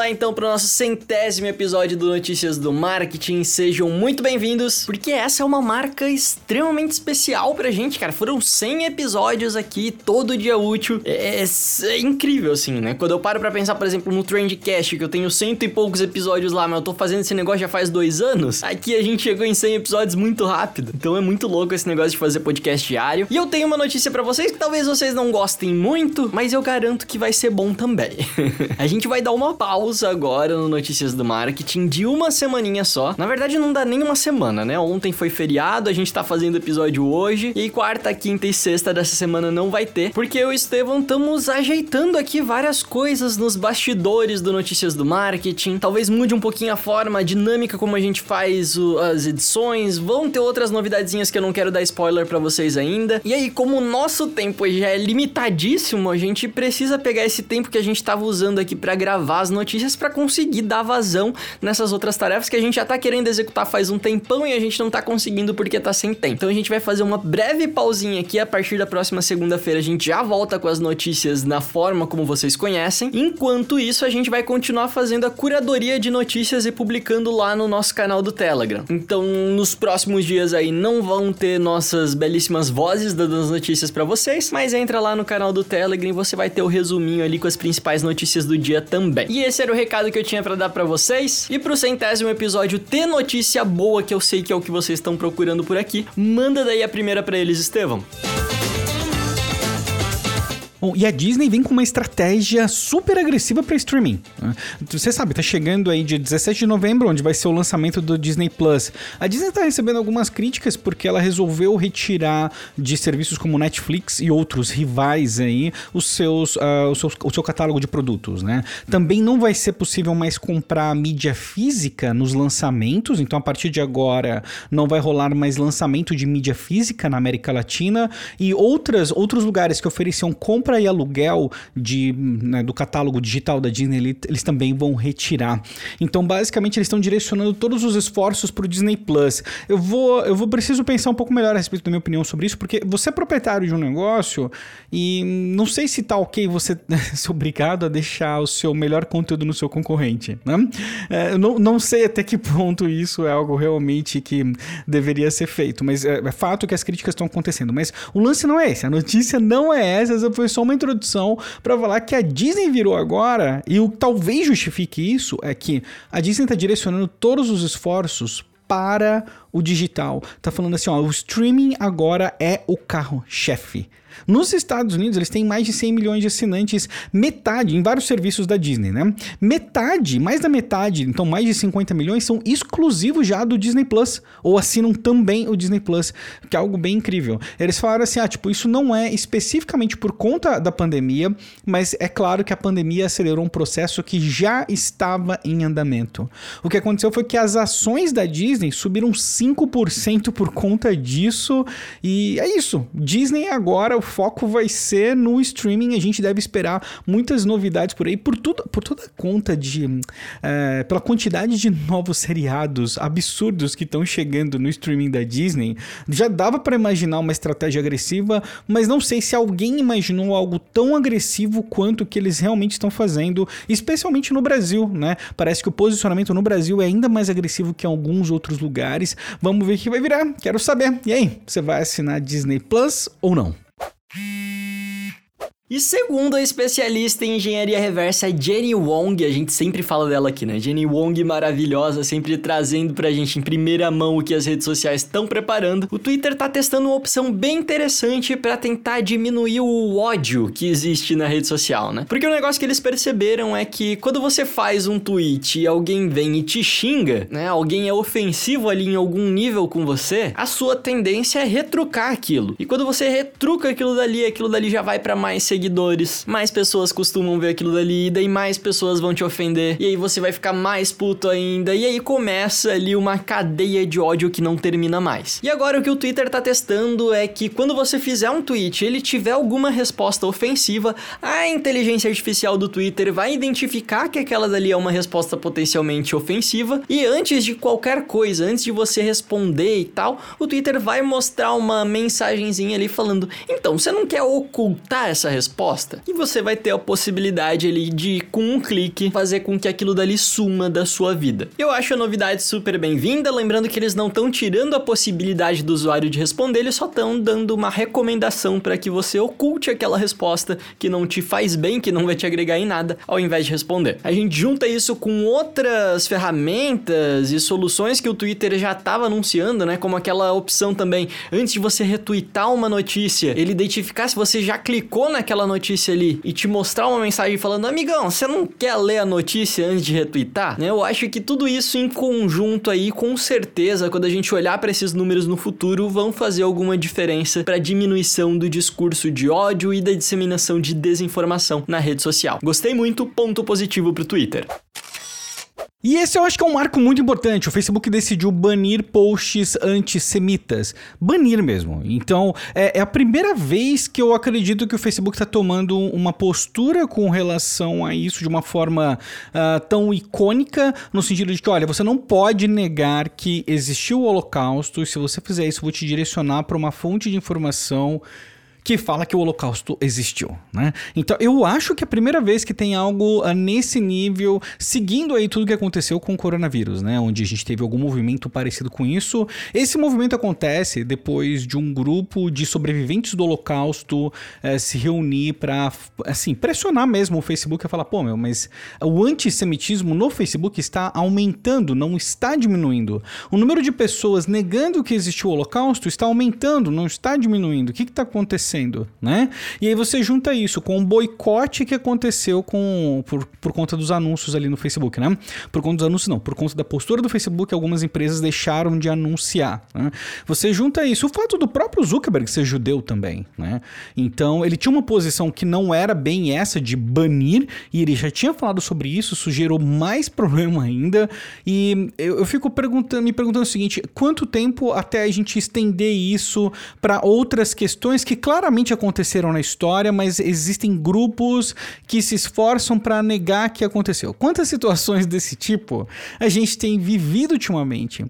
Lá então para o nosso centésimo episódio do Notícias do Marketing. Sejam muito bem-vindos, porque essa é uma marca extremamente especial pra gente, cara. Foram 100 episódios aqui, todo dia útil. É, é, é incrível, assim, né? Quando eu paro para pensar, por exemplo, no Trendcast, que eu tenho cento e poucos episódios lá, mas eu tô fazendo esse negócio já faz dois anos, aqui a gente chegou em 100 episódios muito rápido. Então é muito louco esse negócio de fazer podcast diário. E eu tenho uma notícia para vocês que talvez vocês não gostem muito, mas eu garanto que vai ser bom também. a gente vai dar uma pausa agora no Notícias do Marketing de uma semaninha só. Na verdade, não dá nem uma semana, né? Ontem foi feriado, a gente tá fazendo episódio hoje. E quarta, quinta e sexta dessa semana não vai ter. Porque eu e o Estevão estamos ajeitando aqui várias coisas nos bastidores do Notícias do Marketing. Talvez mude um pouquinho a forma, a dinâmica como a gente faz o, as edições. Vão ter outras novidadezinhas que eu não quero dar spoiler para vocês ainda. E aí, como o nosso tempo já é limitadíssimo, a gente precisa pegar esse tempo que a gente tava usando aqui para gravar as notícias para conseguir dar vazão nessas outras tarefas que a gente já tá querendo executar faz um tempão e a gente não tá conseguindo porque tá sem tempo. Então a gente vai fazer uma breve pausinha aqui a partir da próxima segunda-feira a gente já volta com as notícias na forma como vocês conhecem. Enquanto isso, a gente vai continuar fazendo a curadoria de notícias e publicando lá no nosso canal do Telegram. Então, nos próximos dias aí não vão ter nossas belíssimas vozes dando as notícias para vocês, mas entra lá no canal do Telegram e você vai ter o resuminho ali com as principais notícias do dia também. E esse era o recado que eu tinha para dar para vocês. E pro centésimo episódio ter notícia boa, que eu sei que é o que vocês estão procurando por aqui, manda daí a primeira para eles, Estevão. Bom, e a Disney vem com uma estratégia super agressiva para streaming. Né? Você sabe, tá chegando aí dia 17 de novembro, onde vai ser o lançamento do Disney Plus. A Disney tá recebendo algumas críticas porque ela resolveu retirar de serviços como Netflix e outros rivais aí os seus, uh, o, seu, o seu catálogo de produtos, né? Também não vai ser possível mais comprar mídia física nos lançamentos, então a partir de agora não vai rolar mais lançamento de mídia física na América Latina e outras, outros lugares que ofereciam compra compra e aluguel de, né, do catálogo digital da Disney, eles também vão retirar. Então, basicamente, eles estão direcionando todos os esforços para o Disney Plus. Eu vou, eu vou preciso pensar um pouco melhor a respeito da minha opinião sobre isso, porque você é proprietário de um negócio e não sei se tá ok você ser obrigado a deixar o seu melhor conteúdo no seu concorrente, né? É, não, não sei até que ponto isso é algo realmente que deveria ser feito, mas é, é fato que as críticas estão acontecendo. Mas o lance não é esse, a notícia não é essa, essa foi só só uma introdução para falar que a Disney virou agora, e o que talvez justifique isso é que a Disney está direcionando todos os esforços para o digital. Tá falando assim, ó, o streaming agora é o carro-chefe. Nos Estados Unidos, eles têm mais de 100 milhões de assinantes, metade em vários serviços da Disney, né? Metade, mais da metade, então mais de 50 milhões, são exclusivos já do Disney Plus, ou assinam também o Disney Plus, que é algo bem incrível. Eles falaram assim: ah, tipo, isso não é especificamente por conta da pandemia, mas é claro que a pandemia acelerou um processo que já estava em andamento. O que aconteceu foi que as ações da Disney subiram 5% por conta disso, e é isso. Disney agora o foco vai ser no streaming. A gente deve esperar muitas novidades por aí, por, tudo, por toda conta de. É, pela quantidade de novos seriados absurdos que estão chegando no streaming da Disney. Já dava para imaginar uma estratégia agressiva, mas não sei se alguém imaginou algo tão agressivo quanto que eles realmente estão fazendo, especialmente no Brasil, né? Parece que o posicionamento no Brasil é ainda mais agressivo que em alguns outros lugares. Vamos ver o que vai virar. Quero saber. E aí, você vai assinar Disney Plus ou não? E segundo a especialista em engenharia reversa Jenny Wong, a gente sempre fala dela aqui, né? Jenny Wong maravilhosa, sempre trazendo pra gente em primeira mão o que as redes sociais estão preparando. O Twitter tá testando uma opção bem interessante para tentar diminuir o ódio que existe na rede social, né? Porque o negócio que eles perceberam é que quando você faz um tweet e alguém vem e te xinga, né? Alguém é ofensivo ali em algum nível com você, a sua tendência é retrucar aquilo. E quando você retruca aquilo dali, aquilo dali já vai para mais seguidores seguidores, mais pessoas costumam ver aquilo dali, e daí mais pessoas vão te ofender, e aí você vai ficar mais puto ainda, e aí começa ali uma cadeia de ódio que não termina mais. E agora o que o Twitter tá testando é que quando você fizer um tweet, ele tiver alguma resposta ofensiva, a inteligência artificial do Twitter vai identificar que aquela dali é uma resposta potencialmente ofensiva, e antes de qualquer coisa, antes de você responder e tal, o Twitter vai mostrar uma mensagenzinha ali falando: então, você não quer ocultar essa resposta? E você vai ter a possibilidade ali de, com um clique, fazer com que aquilo dali suma da sua vida. Eu acho a novidade super bem-vinda, lembrando que eles não estão tirando a possibilidade do usuário de responder, eles só estão dando uma recomendação para que você oculte aquela resposta que não te faz bem, que não vai te agregar em nada, ao invés de responder. A gente junta isso com outras ferramentas e soluções que o Twitter já estava anunciando, né? Como aquela opção também, antes de você retweetar uma notícia, ele identificar se você já clicou naquela notícia ali e te mostrar uma mensagem falando: amigão, você não quer ler a notícia antes de retweetar? Né? Eu acho que tudo isso em conjunto aí, com certeza, quando a gente olhar para esses números no futuro, vão fazer alguma diferença para diminuição do discurso de ódio e da disseminação de desinformação na rede social. Gostei muito, ponto positivo pro Twitter. E esse eu acho que é um marco muito importante. O Facebook decidiu banir posts antissemitas. Banir mesmo. Então, é, é a primeira vez que eu acredito que o Facebook está tomando uma postura com relação a isso de uma forma uh, tão icônica, no sentido de que, olha, você não pode negar que existiu o Holocausto, e se você fizer isso, eu vou te direcionar para uma fonte de informação que fala que o Holocausto existiu, né? Então eu acho que é a primeira vez que tem algo uh, nesse nível, seguindo aí tudo que aconteceu com o coronavírus, né? Onde a gente teve algum movimento parecido com isso. Esse movimento acontece depois de um grupo de sobreviventes do Holocausto uh, se reunir para, assim, pressionar mesmo o Facebook a falar, pô, meu, mas o antissemitismo no Facebook está aumentando, não está diminuindo. O número de pessoas negando que existiu o Holocausto está aumentando, não está diminuindo. O que está acontecendo? Acontecendo, né? E aí você junta isso com o boicote que aconteceu com, por, por conta dos anúncios ali no Facebook, né? Por conta dos anúncios, não, por conta da postura do Facebook, algumas empresas deixaram de anunciar. Né? Você junta isso, o fato do próprio Zuckerberg ser judeu também, né? Então ele tinha uma posição que não era bem essa de banir, e ele já tinha falado sobre isso, isso gerou mais problema ainda. E eu, eu fico perguntando, me perguntando o seguinte: quanto tempo até a gente estender isso para outras questões que, claro, claramente aconteceram na história, mas existem grupos que se esforçam para negar que aconteceu. Quantas situações desse tipo a gente tem vivido ultimamente?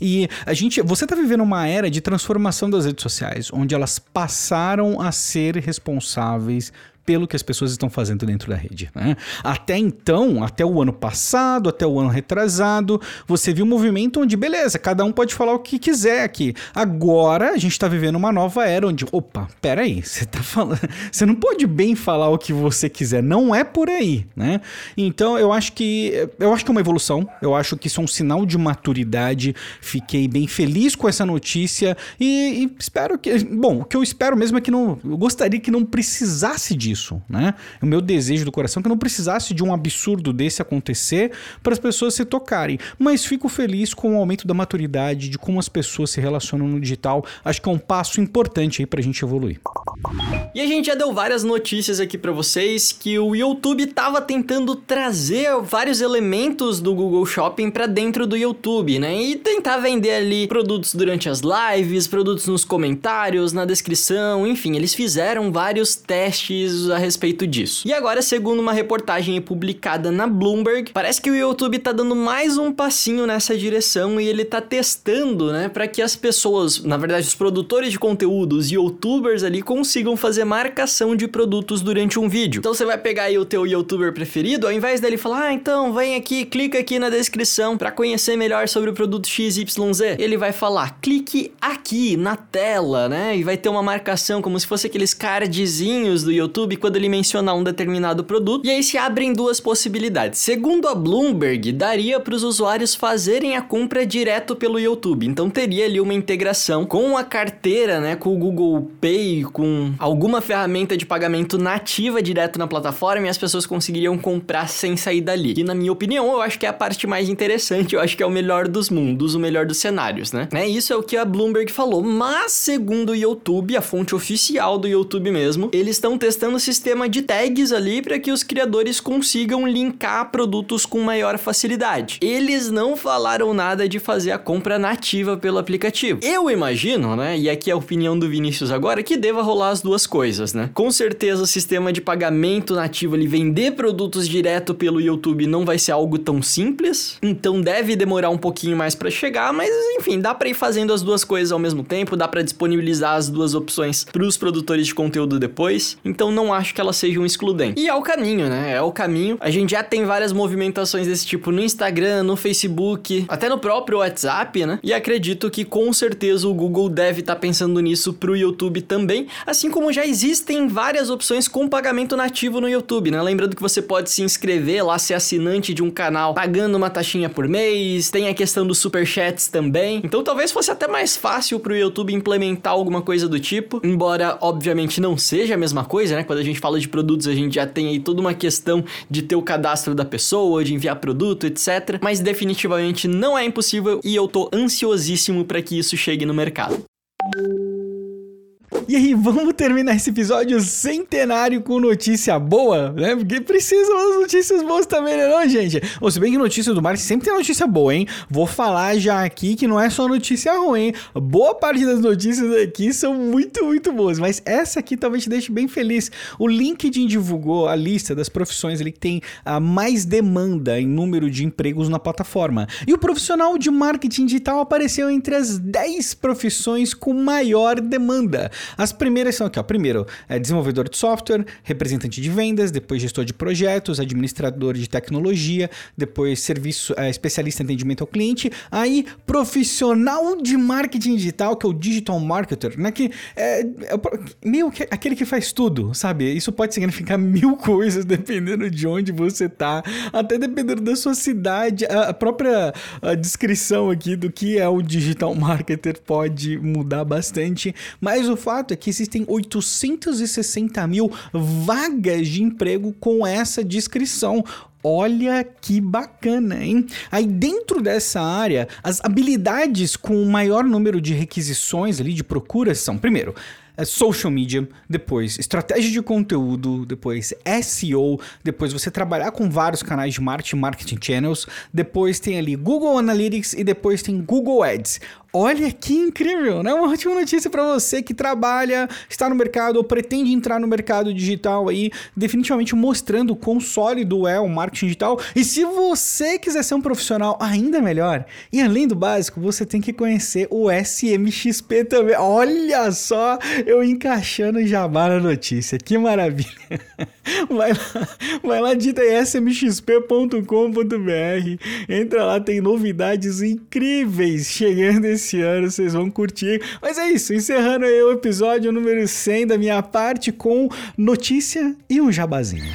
E a gente, você está vivendo uma era de transformação das redes sociais, onde elas passaram a ser responsáveis pelo que as pessoas estão fazendo dentro da rede. Né? Até então, até o ano passado, até o ano retrasado, você viu um movimento onde, beleza, cada um pode falar o que quiser aqui. Agora, a gente está vivendo uma nova era onde, opa, peraí, você tá falando. Você não pode bem falar o que você quiser. Não é por aí, né? Então, eu acho que. Eu acho que é uma evolução. Eu acho que isso é um sinal de maturidade. Fiquei bem feliz com essa notícia e, e espero que. Bom, o que eu espero mesmo é que não. Eu gostaria que não precisasse disso né? O meu desejo do coração é que não precisasse de um absurdo desse acontecer para as pessoas se tocarem. Mas fico feliz com o aumento da maturidade, de como as pessoas se relacionam no digital. Acho que é um passo importante aí para a gente evoluir. E a gente já deu várias notícias aqui para vocês que o YouTube tava tentando trazer vários elementos do Google Shopping para dentro do YouTube, né? E tentar vender ali produtos durante as lives, produtos nos comentários, na descrição, enfim, eles fizeram vários testes a respeito disso. E agora, segundo uma reportagem publicada na Bloomberg, parece que o YouTube tá dando mais um passinho nessa direção e ele tá testando, né, para que as pessoas, na verdade, os produtores de conteúdo, os youtubers ali consigam fazer marcação de produtos durante um vídeo. Então você vai pegar aí o teu youtuber preferido, ao invés dele falar: "Ah, então vem aqui, clica aqui na descrição para conhecer melhor sobre o produto XYZ". Ele vai falar: "Clique aqui na tela", né? E vai ter uma marcação como se fosse aqueles cardzinhos do YouTube YouTube quando ele mencionar um determinado produto. E aí se abrem duas possibilidades. Segundo a Bloomberg, daria para os usuários fazerem a compra direto pelo YouTube. Então teria ali uma integração com a carteira, né, com o Google Pay, com alguma ferramenta de pagamento nativa direto na plataforma e as pessoas conseguiriam comprar sem sair dali. E na minha opinião, eu acho que é a parte mais interessante, eu acho que é o melhor dos mundos, o melhor dos cenários, né? né? Isso é o que a Bloomberg falou, mas segundo o YouTube, a fonte oficial do YouTube mesmo, eles estão testando sistema de tags ali para que os criadores consigam linkar produtos com maior facilidade. Eles não falaram nada de fazer a compra nativa pelo aplicativo. Eu imagino, né, e aqui é a opinião do Vinícius agora, que deva rolar as duas coisas, né? Com certeza o sistema de pagamento nativo ali vender produtos direto pelo YouTube não vai ser algo tão simples, então deve demorar um pouquinho mais para chegar, mas enfim, dá para ir fazendo as duas coisas ao mesmo tempo, dá para disponibilizar as duas opções para os produtores de conteúdo depois. Então não acho que elas sejam excludentes. E é o caminho, né? É o caminho. A gente já tem várias movimentações desse tipo no Instagram, no Facebook, até no próprio WhatsApp, né? E acredito que com certeza o Google deve estar tá pensando nisso pro YouTube também, assim como já existem várias opções com pagamento nativo no YouTube, né? Lembrando que você pode se inscrever lá, ser assinante de um canal pagando uma taxinha por mês, tem a questão dos superchats também. Então talvez fosse até mais fácil pro YouTube implementar alguma coisa do tipo, embora obviamente não seja a mesma coisa, né? Quando a gente fala de produtos, a gente já tem aí toda uma questão de ter o cadastro da pessoa, de enviar produto, etc. Mas definitivamente não é impossível e eu tô ansiosíssimo para que isso chegue no mercado. E aí, vamos terminar esse episódio centenário com notícia boa, né? Porque precisam das notícias boas também, né, não, gente? Ou se bem que notícia do marketing sempre tem notícia boa, hein? Vou falar já aqui que não é só notícia ruim. Boa parte das notícias aqui são muito, muito boas, mas essa aqui talvez te deixe bem feliz. O LinkedIn divulgou a lista das profissões ali que tem a mais demanda em número de empregos na plataforma. E o profissional de marketing digital apareceu entre as 10 profissões com maior demanda. As primeiras são aqui, ó. Primeiro, é desenvolvedor de software, representante de vendas, depois gestor de projetos, administrador de tecnologia, depois serviço é, especialista em atendimento ao cliente, aí profissional de marketing digital, que é o digital marketer, né? Que é, é meio que aquele que faz tudo, sabe? Isso pode significar mil coisas dependendo de onde você tá, até dependendo da sua cidade. A, própria a descrição aqui do que é o digital marketer pode mudar bastante, mas o fato é que existem 860 mil vagas de emprego com essa descrição. Olha que bacana, hein? Aí dentro dessa área, as habilidades com o maior número de requisições ali de procura são, primeiro, é social media, depois estratégia de conteúdo, depois SEO, depois você trabalhar com vários canais de marketing, marketing channels, depois tem ali Google Analytics e depois tem Google Ads. Olha que incrível, né? Uma ótima notícia para você que trabalha, está no mercado ou pretende entrar no mercado digital aí, definitivamente mostrando o quão sólido é o marketing digital. E se você quiser ser um profissional ainda melhor, e além do básico, você tem que conhecer o SMXP também. Olha só, eu encaixando jabá na notícia, que maravilha. Vai lá, vai lá, dita smxp.com.br. Entra lá, tem novidades incríveis chegando esse esse ano, vocês vão curtir. Mas é isso, encerrando aí o episódio número 100 da minha parte com notícia e um jabazinho.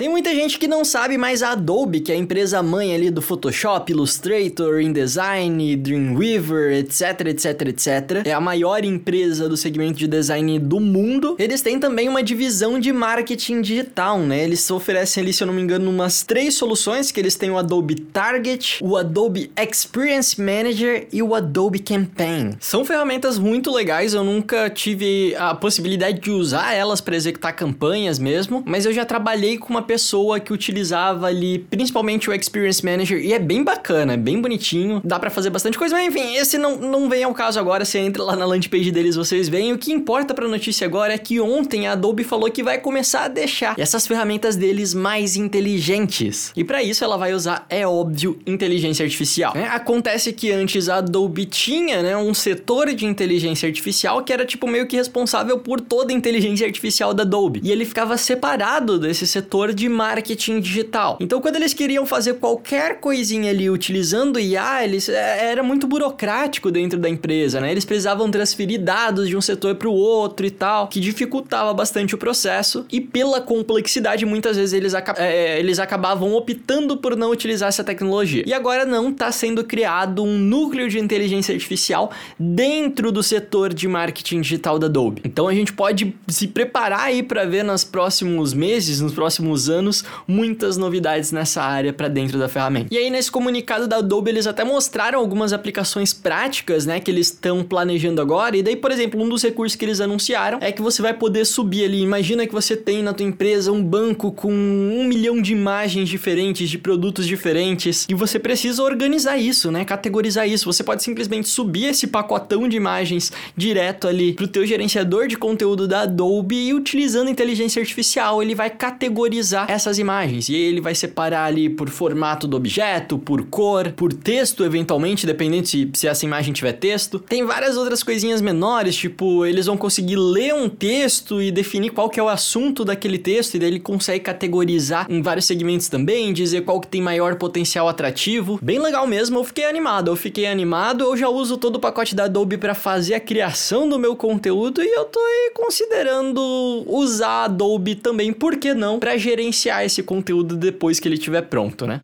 Tem muita gente que não sabe, mas a Adobe, que é a empresa mãe ali do Photoshop, Illustrator, InDesign, Dreamweaver, etc, etc, etc, é a maior empresa do segmento de design do mundo. Eles têm também uma divisão de marketing digital, né? Eles oferecem ali, se eu não me engano, umas três soluções, que eles têm o Adobe Target, o Adobe Experience Manager e o Adobe Campaign. São ferramentas muito legais, eu nunca tive a possibilidade de usar elas para executar campanhas mesmo, mas eu já trabalhei com uma pessoa que utilizava ali principalmente o Experience Manager e é bem bacana, é bem bonitinho, dá para fazer bastante coisa, mas enfim, esse não, não vem ao caso agora, você entra lá na landing page deles, vocês veem. O que importa pra notícia agora é que ontem a Adobe falou que vai começar a deixar essas ferramentas deles mais inteligentes. E para isso ela vai usar, é óbvio, inteligência artificial. É, acontece que antes a Adobe tinha, né, um setor de inteligência artificial que era tipo meio que responsável por toda a inteligência artificial da Adobe. E ele ficava separado desse setor de marketing digital. Então, quando eles queriam fazer qualquer coisinha ali utilizando IA, eles é, era muito burocrático dentro da empresa, né? Eles precisavam transferir dados de um setor para o outro e tal, que dificultava bastante o processo. E pela complexidade, muitas vezes eles, é, eles acabavam optando por não utilizar essa tecnologia. E agora não está sendo criado um núcleo de inteligência artificial dentro do setor de marketing digital da Adobe. Então a gente pode se preparar aí para ver nos próximos meses, nos próximos anos muitas novidades nessa área para dentro da ferramenta. E aí nesse comunicado da Adobe eles até mostraram algumas aplicações práticas, né, que eles estão planejando agora. E daí, por exemplo, um dos recursos que eles anunciaram é que você vai poder subir ali. Imagina que você tem na tua empresa um banco com um milhão de imagens diferentes, de produtos diferentes, e você precisa organizar isso, né, categorizar isso. Você pode simplesmente subir esse pacotão de imagens direto ali pro teu gerenciador de conteúdo da Adobe e utilizando inteligência artificial, ele vai categorizar essas imagens e ele vai separar ali por formato do objeto, por cor, por texto eventualmente, dependendo se, se essa imagem tiver texto. Tem várias outras coisinhas menores, tipo, eles vão conseguir ler um texto e definir qual que é o assunto daquele texto e daí ele consegue categorizar em vários segmentos também, dizer qual que tem maior potencial atrativo. Bem legal mesmo, eu fiquei animado, eu fiquei animado, eu já uso todo o pacote da Adobe para fazer a criação do meu conteúdo e eu tô aí considerando usar a Adobe também, por que não, para gerenciar esse conteúdo depois que ele estiver pronto, né?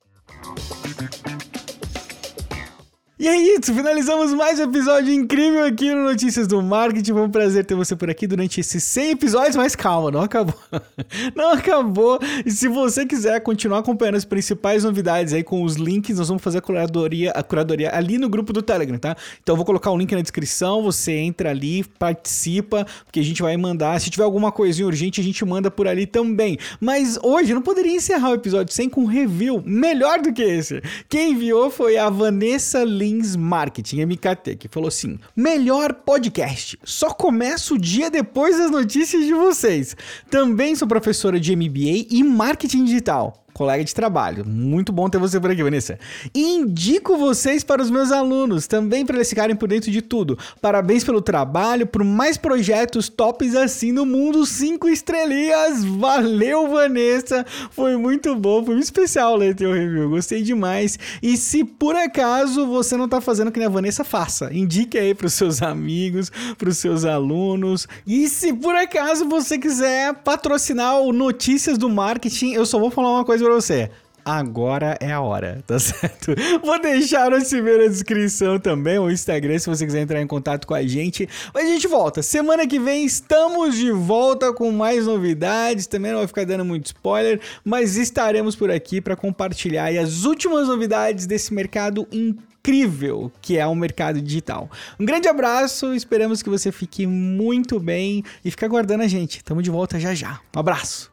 E é isso, finalizamos mais um episódio incrível aqui no Notícias do Marketing. Foi um prazer ter você por aqui durante esses 100 episódios, mas calma, não acabou. Não acabou. E se você quiser continuar acompanhando as principais novidades aí com os links, nós vamos fazer a curadoria, a curadoria ali no grupo do Telegram, tá? Então eu vou colocar o link na descrição, você entra ali, participa, porque a gente vai mandar. Se tiver alguma coisinha urgente, a gente manda por ali também. Mas hoje eu não poderia encerrar o episódio sem com um review melhor do que esse. Quem enviou foi a Vanessa Lima Marketing, MKT, que falou assim: melhor podcast. Só começa o dia depois das notícias de vocês. Também sou professora de MBA e marketing digital colega de trabalho. Muito bom ter você por aqui, Vanessa. Indico vocês para os meus alunos, também para eles ficarem por dentro de tudo. Parabéns pelo trabalho, por mais projetos tops assim no mundo. Cinco estrelinhas. Valeu, Vanessa. Foi muito bom, foi muito especial ler teu review. Gostei demais. E se por acaso você não está fazendo o que a Vanessa, faça. Indique aí para os seus amigos, para os seus alunos. E se por acaso você quiser patrocinar o Notícias do Marketing, eu só vou falar uma coisa pra você. Agora é a hora, tá certo? Vou deixar o CV na descrição também, o Instagram, se você quiser entrar em contato com a gente. Mas a gente volta. Semana que vem estamos de volta com mais novidades. Também não vai ficar dando muito spoiler, mas estaremos por aqui para compartilhar as últimas novidades desse mercado incrível que é o mercado digital. Um grande abraço, esperamos que você fique muito bem e fique aguardando a gente. Tamo de volta já já. Um abraço.